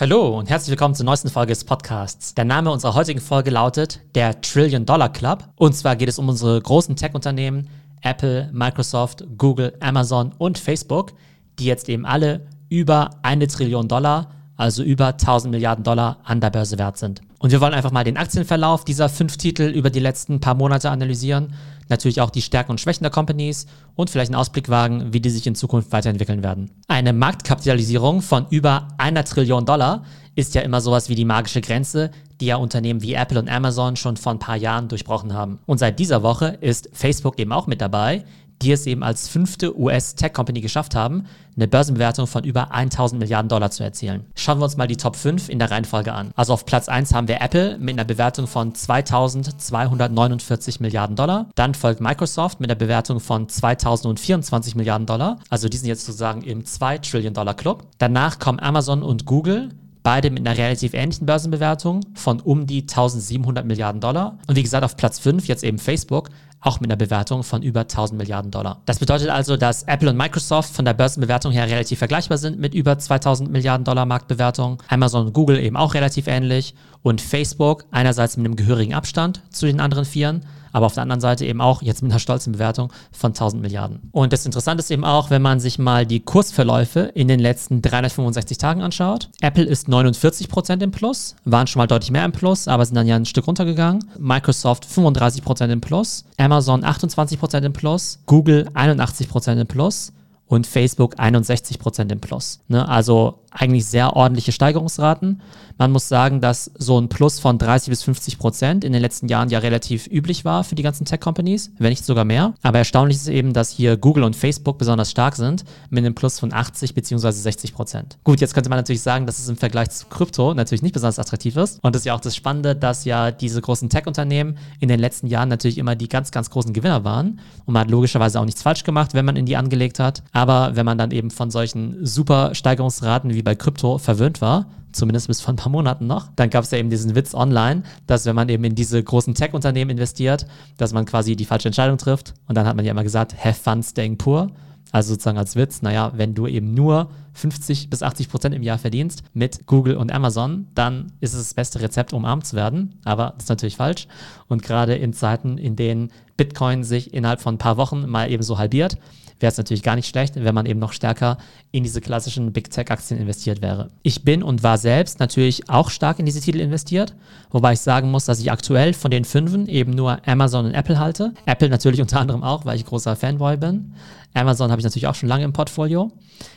Hallo und herzlich willkommen zur neuesten Folge des Podcasts. Der Name unserer heutigen Folge lautet der Trillion Dollar Club. Und zwar geht es um unsere großen Tech-Unternehmen Apple, Microsoft, Google, Amazon und Facebook, die jetzt eben alle über eine Trillion Dollar, also über 1000 Milliarden Dollar an der Börse wert sind. Und wir wollen einfach mal den Aktienverlauf dieser fünf Titel über die letzten paar Monate analysieren. Natürlich auch die Stärken und Schwächen der Companies und vielleicht einen Ausblick wagen, wie die sich in Zukunft weiterentwickeln werden. Eine Marktkapitalisierung von über einer Trillion Dollar ist ja immer sowas wie die magische Grenze, die ja Unternehmen wie Apple und Amazon schon vor ein paar Jahren durchbrochen haben. Und seit dieser Woche ist Facebook eben auch mit dabei, die es eben als fünfte US-Tech-Company geschafft haben, eine Börsenbewertung von über 1000 Milliarden Dollar zu erzielen. Schauen wir uns mal die Top 5 in der Reihenfolge an. Also auf Platz 1 haben wir Apple mit einer Bewertung von 2249 Milliarden Dollar. Dann folgt Microsoft mit einer Bewertung von 2024 Milliarden Dollar. Also die sind jetzt sozusagen im 2 Trillion Dollar Club. Danach kommen Amazon und Google beide mit einer relativ ähnlichen Börsenbewertung von um die 1700 Milliarden Dollar. Und wie gesagt, auf Platz 5 jetzt eben Facebook auch mit einer Bewertung von über 1000 Milliarden Dollar. Das bedeutet also, dass Apple und Microsoft von der Börsenbewertung her relativ vergleichbar sind mit über 2000 Milliarden Dollar Marktbewertung. Amazon und Google eben auch relativ ähnlich und Facebook einerseits mit einem gehörigen Abstand zu den anderen Vieren, aber auf der anderen Seite eben auch jetzt mit einer stolzen Bewertung von 1000 Milliarden. Und das Interessante ist eben auch, wenn man sich mal die Kursverläufe in den letzten 365 Tagen anschaut. Apple ist 49% im Plus, waren schon mal deutlich mehr im Plus, aber sind dann ja ein Stück runtergegangen. Microsoft 35% im Plus, Amazon 28% im Plus, Google 81% im Plus und Facebook 61% im Plus. Ne? Also eigentlich sehr ordentliche Steigerungsraten. Man muss sagen, dass so ein Plus von 30 bis 50 Prozent in den letzten Jahren ja relativ üblich war für die ganzen Tech-Companies, wenn nicht sogar mehr. Aber erstaunlich ist eben, dass hier Google und Facebook besonders stark sind mit einem Plus von 80 beziehungsweise 60 Prozent. Gut, jetzt könnte man natürlich sagen, dass es im Vergleich zu Krypto natürlich nicht besonders attraktiv ist. Und das ist ja auch das Spannende, dass ja diese großen Tech-Unternehmen in den letzten Jahren natürlich immer die ganz, ganz großen Gewinner waren. Und man hat logischerweise auch nichts falsch gemacht, wenn man in die angelegt hat. Aber wenn man dann eben von solchen super Steigerungsraten wie bei Krypto verwöhnt war, zumindest bis vor ein paar Monaten noch. Dann gab es ja eben diesen Witz online, dass wenn man eben in diese großen Tech-Unternehmen investiert, dass man quasi die falsche Entscheidung trifft. Und dann hat man ja immer gesagt, have fun staying poor. Also sozusagen als Witz, naja, wenn du eben nur 50 bis 80 Prozent im Jahr verdienst mit Google und Amazon, dann ist es das beste Rezept, um arm zu werden. Aber das ist natürlich falsch. Und gerade in Zeiten, in denen Bitcoin sich innerhalb von ein paar Wochen mal eben so halbiert, wäre es natürlich gar nicht schlecht, wenn man eben noch stärker in diese klassischen Big Tech-Aktien investiert wäre. Ich bin und war selbst natürlich auch stark in diese Titel investiert, wobei ich sagen muss, dass ich aktuell von den fünfen eben nur Amazon und Apple halte. Apple natürlich unter anderem auch, weil ich großer Fanboy bin. Amazon habe ich natürlich auch schon lange im Portfolio.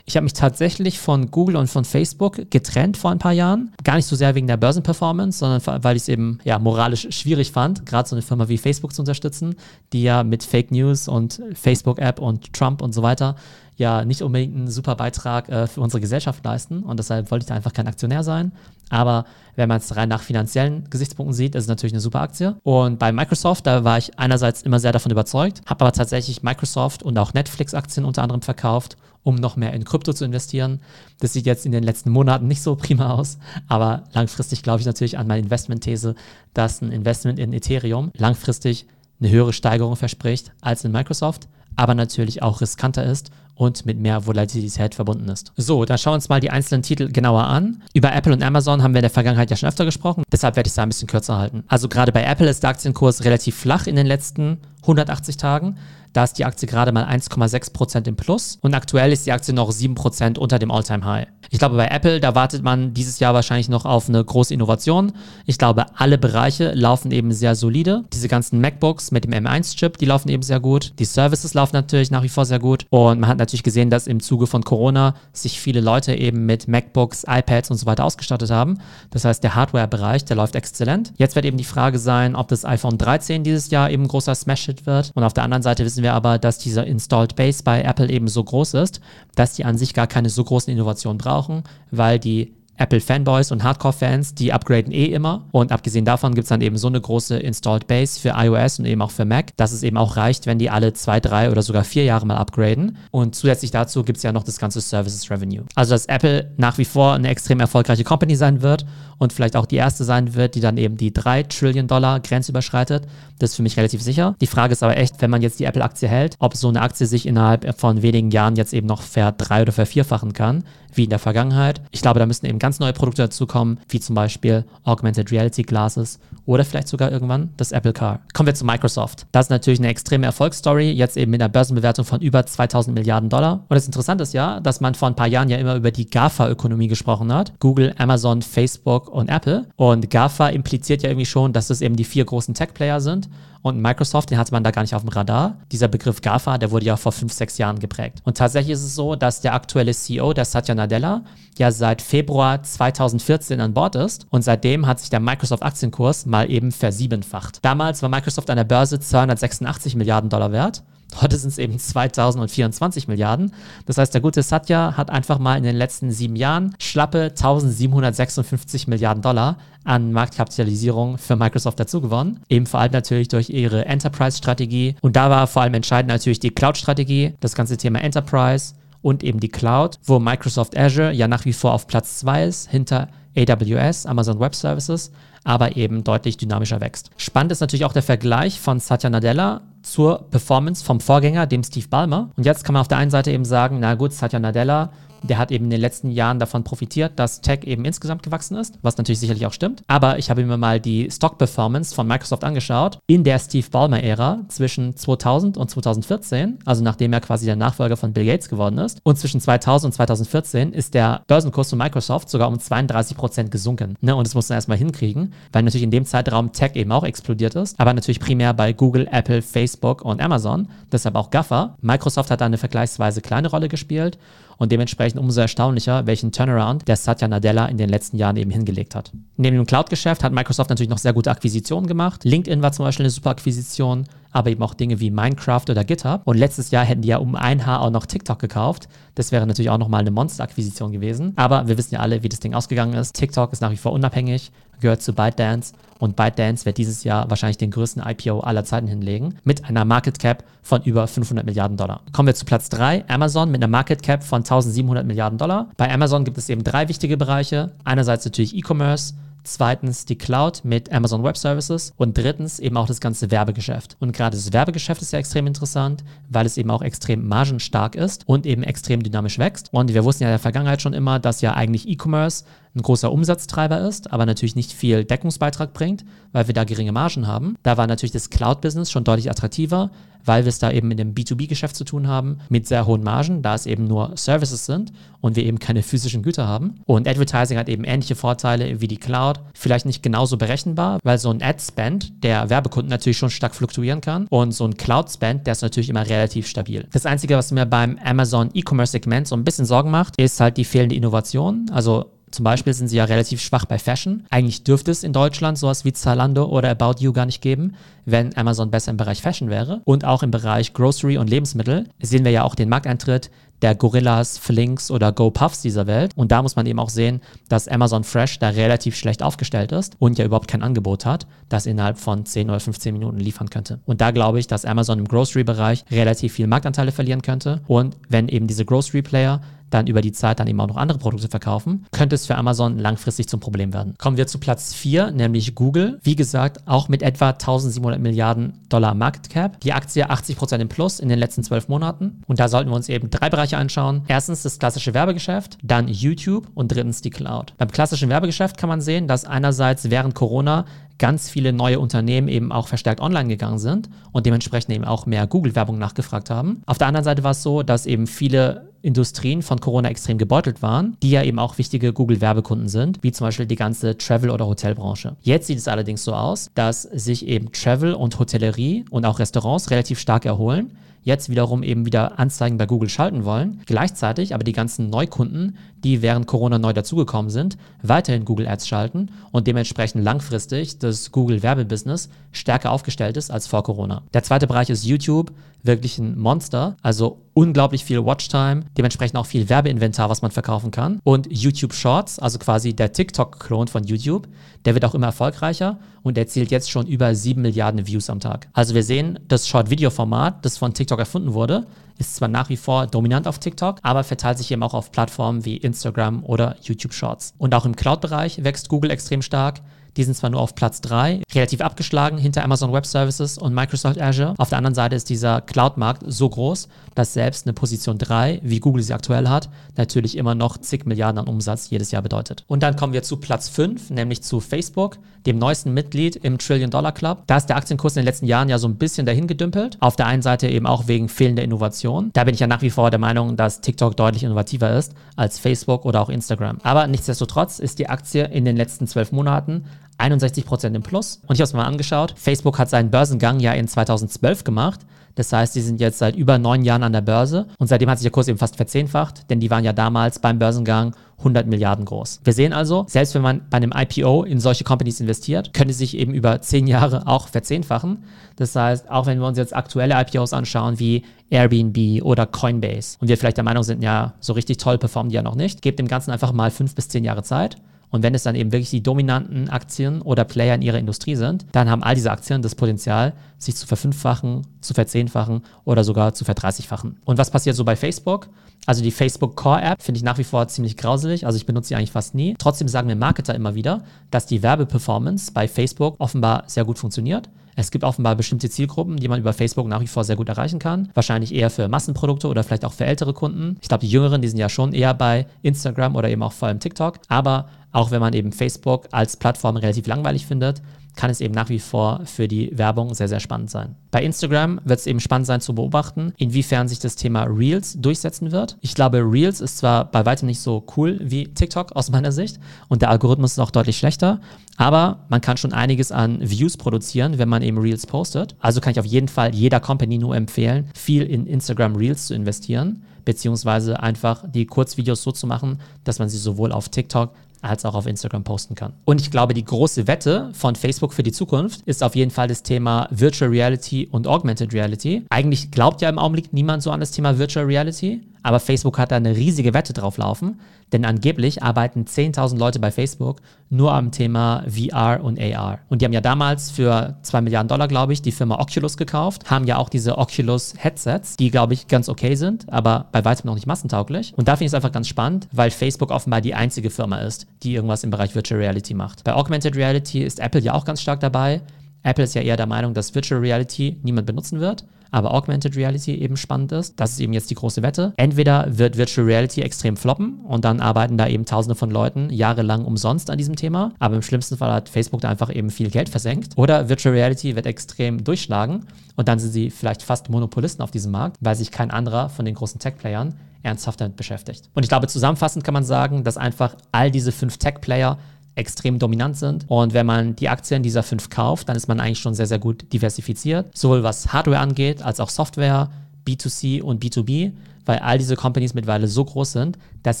Ich habe mich tatsächlich von Google und von Facebook getrennt vor ein paar Jahren. Gar nicht so sehr wegen der Börsenperformance, sondern weil ich es eben ja, moralisch schwierig fand, gerade so eine Firma wie Facebook zu unterstützen, die ja mit Fake News und Facebook-App und Trump und so weiter ja nicht unbedingt einen super Beitrag äh, für unsere Gesellschaft leisten und deshalb wollte ich da einfach kein Aktionär sein. Aber wenn man es rein nach finanziellen Gesichtspunkten sieht, ist es natürlich eine super Aktie. Und bei Microsoft, da war ich einerseits immer sehr davon überzeugt, habe aber tatsächlich Microsoft und auch Netflix-Aktien unter anderem verkauft, um noch mehr in Krypto zu investieren. Das sieht jetzt in den letzten Monaten nicht so prima aus, aber langfristig glaube ich natürlich an meine Investmentthese, dass ein Investment in Ethereum langfristig eine höhere Steigerung verspricht als in Microsoft, aber natürlich auch riskanter ist und mit mehr Volatilität verbunden ist. So, dann schauen wir uns mal die einzelnen Titel genauer an. Über Apple und Amazon haben wir in der Vergangenheit ja schon öfter gesprochen, deshalb werde ich es da ein bisschen kürzer halten. Also gerade bei Apple ist der Aktienkurs relativ flach in den letzten 180 Tagen. Da ist die Aktie gerade mal 1,6% im Plus und aktuell ist die Aktie noch 7% unter dem All-Time-High. Ich glaube, bei Apple, da wartet man dieses Jahr wahrscheinlich noch auf eine große Innovation. Ich glaube, alle Bereiche laufen eben sehr solide. Diese ganzen MacBooks mit dem M1-Chip, die laufen eben sehr gut. Die Services laufen natürlich nach wie vor sehr gut. Und man hat natürlich gesehen, dass im Zuge von Corona sich viele Leute eben mit MacBooks, iPads und so weiter ausgestattet haben. Das heißt, der Hardware-Bereich, der läuft exzellent. Jetzt wird eben die Frage sein, ob das iPhone 13 dieses Jahr eben großer Smash-Hit wird. Und auf der anderen Seite wissen wir aber, dass dieser Installed Base bei Apple eben so groß ist, dass die an sich gar keine so großen Innovationen brauchen brauchen, weil die Apple-Fanboys und Hardcore-Fans, die upgraden eh immer. Und abgesehen davon gibt es dann eben so eine große Installed Base für iOS und eben auch für Mac, dass es eben auch reicht, wenn die alle zwei, drei oder sogar vier Jahre mal upgraden. Und zusätzlich dazu gibt es ja noch das ganze Services Revenue. Also, dass Apple nach wie vor eine extrem erfolgreiche Company sein wird und vielleicht auch die erste sein wird, die dann eben die 3 Trillion Dollar Grenze überschreitet. Das ist für mich relativ sicher. Die Frage ist aber echt, wenn man jetzt die Apple-Aktie hält, ob so eine Aktie sich innerhalb von wenigen Jahren jetzt eben noch ver oder vervierfachen kann, wie in der Vergangenheit. Ich glaube, da müssen eben ganz neue Produkte dazukommen, wie zum Beispiel Augmented Reality Glasses oder vielleicht sogar irgendwann das Apple Car. Kommen wir zu Microsoft. Das ist natürlich eine extreme Erfolgsstory, jetzt eben mit einer Börsenbewertung von über 2000 Milliarden Dollar. Und das Interessante ist ja, dass man vor ein paar Jahren ja immer über die GAFA-Ökonomie gesprochen hat. Google, Amazon, Facebook und Apple. Und GAFA impliziert ja irgendwie schon, dass es eben die vier großen Tech-Player sind. Und Microsoft, den hatte man da gar nicht auf dem Radar. Dieser Begriff GAFA, der wurde ja vor fünf, sechs Jahren geprägt. Und tatsächlich ist es so, dass der aktuelle CEO, der Satya Nadella, ja seit Februar 2014 an Bord ist. Und seitdem hat sich der Microsoft-Aktienkurs mal eben versiebenfacht. Damals war Microsoft an der Börse 286 Milliarden Dollar wert. Heute sind es eben 2024 Milliarden. Das heißt, der gute Satya hat einfach mal in den letzten sieben Jahren schlappe 1756 Milliarden Dollar an Marktkapitalisierung für Microsoft dazu gewonnen. Eben vor allem natürlich durch ihre Enterprise-Strategie. Und da war vor allem entscheidend natürlich die Cloud-Strategie, das ganze Thema Enterprise und eben die Cloud, wo Microsoft Azure ja nach wie vor auf Platz 2 ist, hinter AWS, Amazon Web Services, aber eben deutlich dynamischer wächst. Spannend ist natürlich auch der Vergleich von Satya Nadella zur Performance vom Vorgänger, dem Steve Ballmer. Und jetzt kann man auf der einen Seite eben sagen, na gut, Satya Nadella der hat eben in den letzten Jahren davon profitiert, dass Tech eben insgesamt gewachsen ist, was natürlich sicherlich auch stimmt. Aber ich habe mir mal die Stock-Performance von Microsoft angeschaut in der Steve Ballmer-Ära zwischen 2000 und 2014, also nachdem er quasi der Nachfolger von Bill Gates geworden ist. Und zwischen 2000 und 2014 ist der Börsenkurs von Microsoft sogar um 32 Prozent gesunken. Ne? Und das muss man erstmal hinkriegen, weil natürlich in dem Zeitraum Tech eben auch explodiert ist, aber natürlich primär bei Google, Apple, Facebook und Amazon, deshalb auch GAFA. Microsoft hat da eine vergleichsweise kleine Rolle gespielt und dementsprechend umso erstaunlicher, welchen Turnaround der Satya Nadella in den letzten Jahren eben hingelegt hat. Neben dem Cloud-Geschäft hat Microsoft natürlich noch sehr gute Akquisitionen gemacht. LinkedIn war zum Beispiel eine super Akquisition, aber eben auch Dinge wie Minecraft oder GitHub. Und letztes Jahr hätten die ja um ein Haar auch noch TikTok gekauft. Das wäre natürlich auch nochmal eine Monster-Akquisition gewesen. Aber wir wissen ja alle, wie das Ding ausgegangen ist. TikTok ist nach wie vor unabhängig, gehört zu ByteDance und ByteDance wird dieses Jahr wahrscheinlich den größten IPO aller Zeiten hinlegen mit einer Market Cap von über 500 Milliarden Dollar. Kommen wir zu Platz 3, Amazon mit einer Market Cap von 1700 Milliarden Dollar. Bei Amazon gibt es eben drei wichtige Bereiche. Einerseits natürlich E-Commerce, zweitens die Cloud mit Amazon Web Services und drittens eben auch das ganze Werbegeschäft. Und gerade das Werbegeschäft ist ja extrem interessant, weil es eben auch extrem margenstark ist und eben extrem dynamisch wächst. Und wir wussten ja in der Vergangenheit schon immer, dass ja eigentlich E-Commerce ein großer Umsatztreiber ist, aber natürlich nicht viel Deckungsbeitrag bringt, weil wir da geringe Margen haben. Da war natürlich das Cloud-Business schon deutlich attraktiver, weil wir es da eben mit dem B2B-Geschäft zu tun haben, mit sehr hohen Margen, da es eben nur Services sind und wir eben keine physischen Güter haben. Und Advertising hat eben ähnliche Vorteile wie die Cloud, vielleicht nicht genauso berechenbar, weil so ein Ad-Spend der Werbekunden natürlich schon stark fluktuieren kann und so ein Cloud-Spend, der ist natürlich immer relativ stabil. Das Einzige, was mir beim Amazon E-Commerce-Segment so ein bisschen Sorgen macht, ist halt die fehlende Innovation. Also zum Beispiel sind sie ja relativ schwach bei Fashion. Eigentlich dürfte es in Deutschland sowas wie Zalando oder About You gar nicht geben, wenn Amazon besser im Bereich Fashion wäre. Und auch im Bereich Grocery und Lebensmittel sehen wir ja auch den Markteintritt der Gorillas, Flinks oder GoPuffs dieser Welt. Und da muss man eben auch sehen, dass Amazon Fresh da relativ schlecht aufgestellt ist und ja überhaupt kein Angebot hat, das innerhalb von 10 oder 15 Minuten liefern könnte. Und da glaube ich, dass Amazon im Grocery-Bereich relativ viel Marktanteile verlieren könnte. Und wenn eben diese Grocery-Player dann über die Zeit dann eben auch noch andere Produkte verkaufen, könnte es für Amazon langfristig zum Problem werden. Kommen wir zu Platz 4, nämlich Google. Wie gesagt, auch mit etwa 1700 Milliarden Dollar Market Cap. Die Aktie 80% im Plus in den letzten zwölf Monaten. Und da sollten wir uns eben drei Bereiche anschauen. Erstens das klassische Werbegeschäft, dann YouTube und drittens die Cloud. Beim klassischen Werbegeschäft kann man sehen, dass einerseits während Corona ganz viele neue Unternehmen eben auch verstärkt online gegangen sind und dementsprechend eben auch mehr Google-Werbung nachgefragt haben. Auf der anderen Seite war es so, dass eben viele Industrien von Corona extrem gebeutelt waren, die ja eben auch wichtige Google-Werbekunden sind, wie zum Beispiel die ganze Travel- oder Hotelbranche. Jetzt sieht es allerdings so aus, dass sich eben Travel und Hotellerie und auch Restaurants relativ stark erholen jetzt wiederum eben wieder Anzeigen bei Google schalten wollen. Gleichzeitig aber die ganzen Neukunden, die während Corona neu dazugekommen sind, weiterhin Google Ads schalten und dementsprechend langfristig das Google Werbebusiness stärker aufgestellt ist als vor Corona. Der zweite Bereich ist YouTube, wirklich ein Monster, also unglaublich viel Watchtime, dementsprechend auch viel Werbeinventar, was man verkaufen kann. Und YouTube Shorts, also quasi der TikTok-Klon von YouTube, der wird auch immer erfolgreicher und erzielt jetzt schon über 7 Milliarden Views am Tag. Also wir sehen, das Short-Video-Format, das von TikTok erfunden wurde, ist zwar nach wie vor dominant auf TikTok, aber verteilt sich eben auch auf Plattformen wie Instagram oder YouTube Shorts. Und auch im Cloud-Bereich wächst Google extrem stark. Die sind zwar nur auf Platz 3, relativ abgeschlagen hinter Amazon Web Services und Microsoft Azure. Auf der anderen Seite ist dieser Cloud-Markt so groß, dass selbst eine Position 3, wie Google sie aktuell hat, natürlich immer noch zig Milliarden an Umsatz jedes Jahr bedeutet. Und dann kommen wir zu Platz 5, nämlich zu Facebook, dem neuesten Mitglied im Trillion-Dollar-Club. Da ist der Aktienkurs in den letzten Jahren ja so ein bisschen dahin gedümpelt. Auf der einen Seite eben auch wegen fehlender Innovation. Da bin ich ja nach wie vor der Meinung, dass TikTok deutlich innovativer ist als Facebook oder auch Instagram. Aber nichtsdestotrotz ist die Aktie in den letzten zwölf Monaten 61% im Plus. Und ich habe es mal angeschaut. Facebook hat seinen Börsengang ja in 2012 gemacht. Das heißt, die sind jetzt seit über neun Jahren an der Börse und seitdem hat sich der Kurs eben fast verzehnfacht, denn die waren ja damals beim Börsengang 100 Milliarden groß. Wir sehen also, selbst wenn man bei einem IPO in solche Companies investiert, können sie sich eben über zehn Jahre auch verzehnfachen. Das heißt, auch wenn wir uns jetzt aktuelle IPOs anschauen wie Airbnb oder Coinbase und wir vielleicht der Meinung sind, ja, so richtig toll performen die ja noch nicht, gebt dem Ganzen einfach mal fünf bis zehn Jahre Zeit und wenn es dann eben wirklich die dominanten Aktien oder Player in ihrer Industrie sind, dann haben all diese Aktien das Potenzial, sich zu verfünffachen, zu verzehnfachen oder sogar zu verdreißigfachen. Und was passiert so bei Facebook? Also die Facebook Core App finde ich nach wie vor ziemlich grauselig. Also ich benutze sie eigentlich fast nie. Trotzdem sagen mir Marketer immer wieder, dass die Werbeperformance bei Facebook offenbar sehr gut funktioniert. Es gibt offenbar bestimmte Zielgruppen, die man über Facebook nach wie vor sehr gut erreichen kann. Wahrscheinlich eher für Massenprodukte oder vielleicht auch für ältere Kunden. Ich glaube, die Jüngeren, die sind ja schon eher bei Instagram oder eben auch vor allem TikTok. Aber auch wenn man eben Facebook als Plattform relativ langweilig findet, kann es eben nach wie vor für die Werbung sehr, sehr spannend sein. Bei Instagram wird es eben spannend sein zu beobachten, inwiefern sich das Thema Reels durchsetzen wird. Ich glaube, Reels ist zwar bei weitem nicht so cool wie TikTok aus meiner Sicht und der Algorithmus ist auch deutlich schlechter, aber man kann schon einiges an Views produzieren, wenn man eben Reels postet. Also kann ich auf jeden Fall jeder Company nur empfehlen, viel in Instagram Reels zu investieren beziehungsweise einfach die Kurzvideos so zu machen, dass man sie sowohl auf TikTok als auch auf Instagram posten kann. Und ich glaube, die große Wette von Facebook für die Zukunft ist auf jeden Fall das Thema Virtual Reality und Augmented Reality. Eigentlich glaubt ja im Augenblick niemand so an das Thema Virtual Reality, aber Facebook hat da eine riesige Wette drauf laufen, denn angeblich arbeiten 10.000 Leute bei Facebook nur am Thema VR und AR. Und die haben ja damals für 2 Milliarden Dollar, glaube ich, die Firma Oculus gekauft, haben ja auch diese Oculus Headsets, die, glaube ich, ganz okay sind, aber bei weitem noch nicht massentauglich. Und da finde ich es einfach ganz spannend, weil Facebook offenbar die einzige Firma ist, die irgendwas im Bereich Virtual Reality macht. Bei Augmented Reality ist Apple ja auch ganz stark dabei. Apple ist ja eher der Meinung, dass Virtual Reality niemand benutzen wird aber Augmented Reality eben spannend ist. Das ist eben jetzt die große Wette. Entweder wird Virtual Reality extrem floppen und dann arbeiten da eben tausende von Leuten jahrelang umsonst an diesem Thema, aber im schlimmsten Fall hat Facebook da einfach eben viel Geld versenkt. Oder Virtual Reality wird extrem durchschlagen und dann sind sie vielleicht fast Monopolisten auf diesem Markt, weil sich kein anderer von den großen Tech-Playern ernsthaft damit beschäftigt. Und ich glaube, zusammenfassend kann man sagen, dass einfach all diese fünf Tech-Player extrem dominant sind. Und wenn man die Aktien dieser fünf kauft, dann ist man eigentlich schon sehr, sehr gut diversifiziert. Sowohl was Hardware angeht, als auch Software, B2C und B2B, weil all diese Companies mittlerweile so groß sind, dass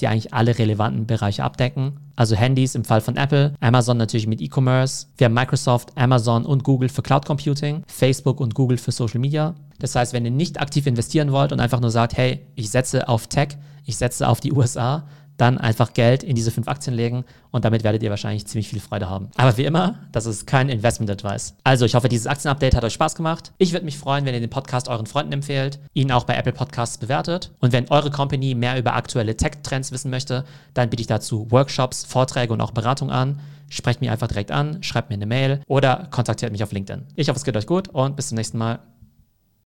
sie eigentlich alle relevanten Bereiche abdecken. Also Handys im Fall von Apple, Amazon natürlich mit E-Commerce, wir haben Microsoft, Amazon und Google für Cloud Computing, Facebook und Google für Social Media. Das heißt, wenn ihr nicht aktiv investieren wollt und einfach nur sagt, hey, ich setze auf Tech, ich setze auf die USA, dann einfach Geld in diese fünf Aktien legen und damit werdet ihr wahrscheinlich ziemlich viel Freude haben. Aber wie immer, das ist kein Investment Advice. Also ich hoffe, dieses Aktienupdate hat euch Spaß gemacht. Ich würde mich freuen, wenn ihr den Podcast euren Freunden empfehlt, ihn auch bei Apple Podcasts bewertet. Und wenn eure Company mehr über aktuelle Tech-Trends wissen möchte, dann biete ich dazu Workshops, Vorträge und auch Beratung an. Sprecht mich einfach direkt an, schreibt mir eine Mail oder kontaktiert mich auf LinkedIn. Ich hoffe, es geht euch gut und bis zum nächsten Mal.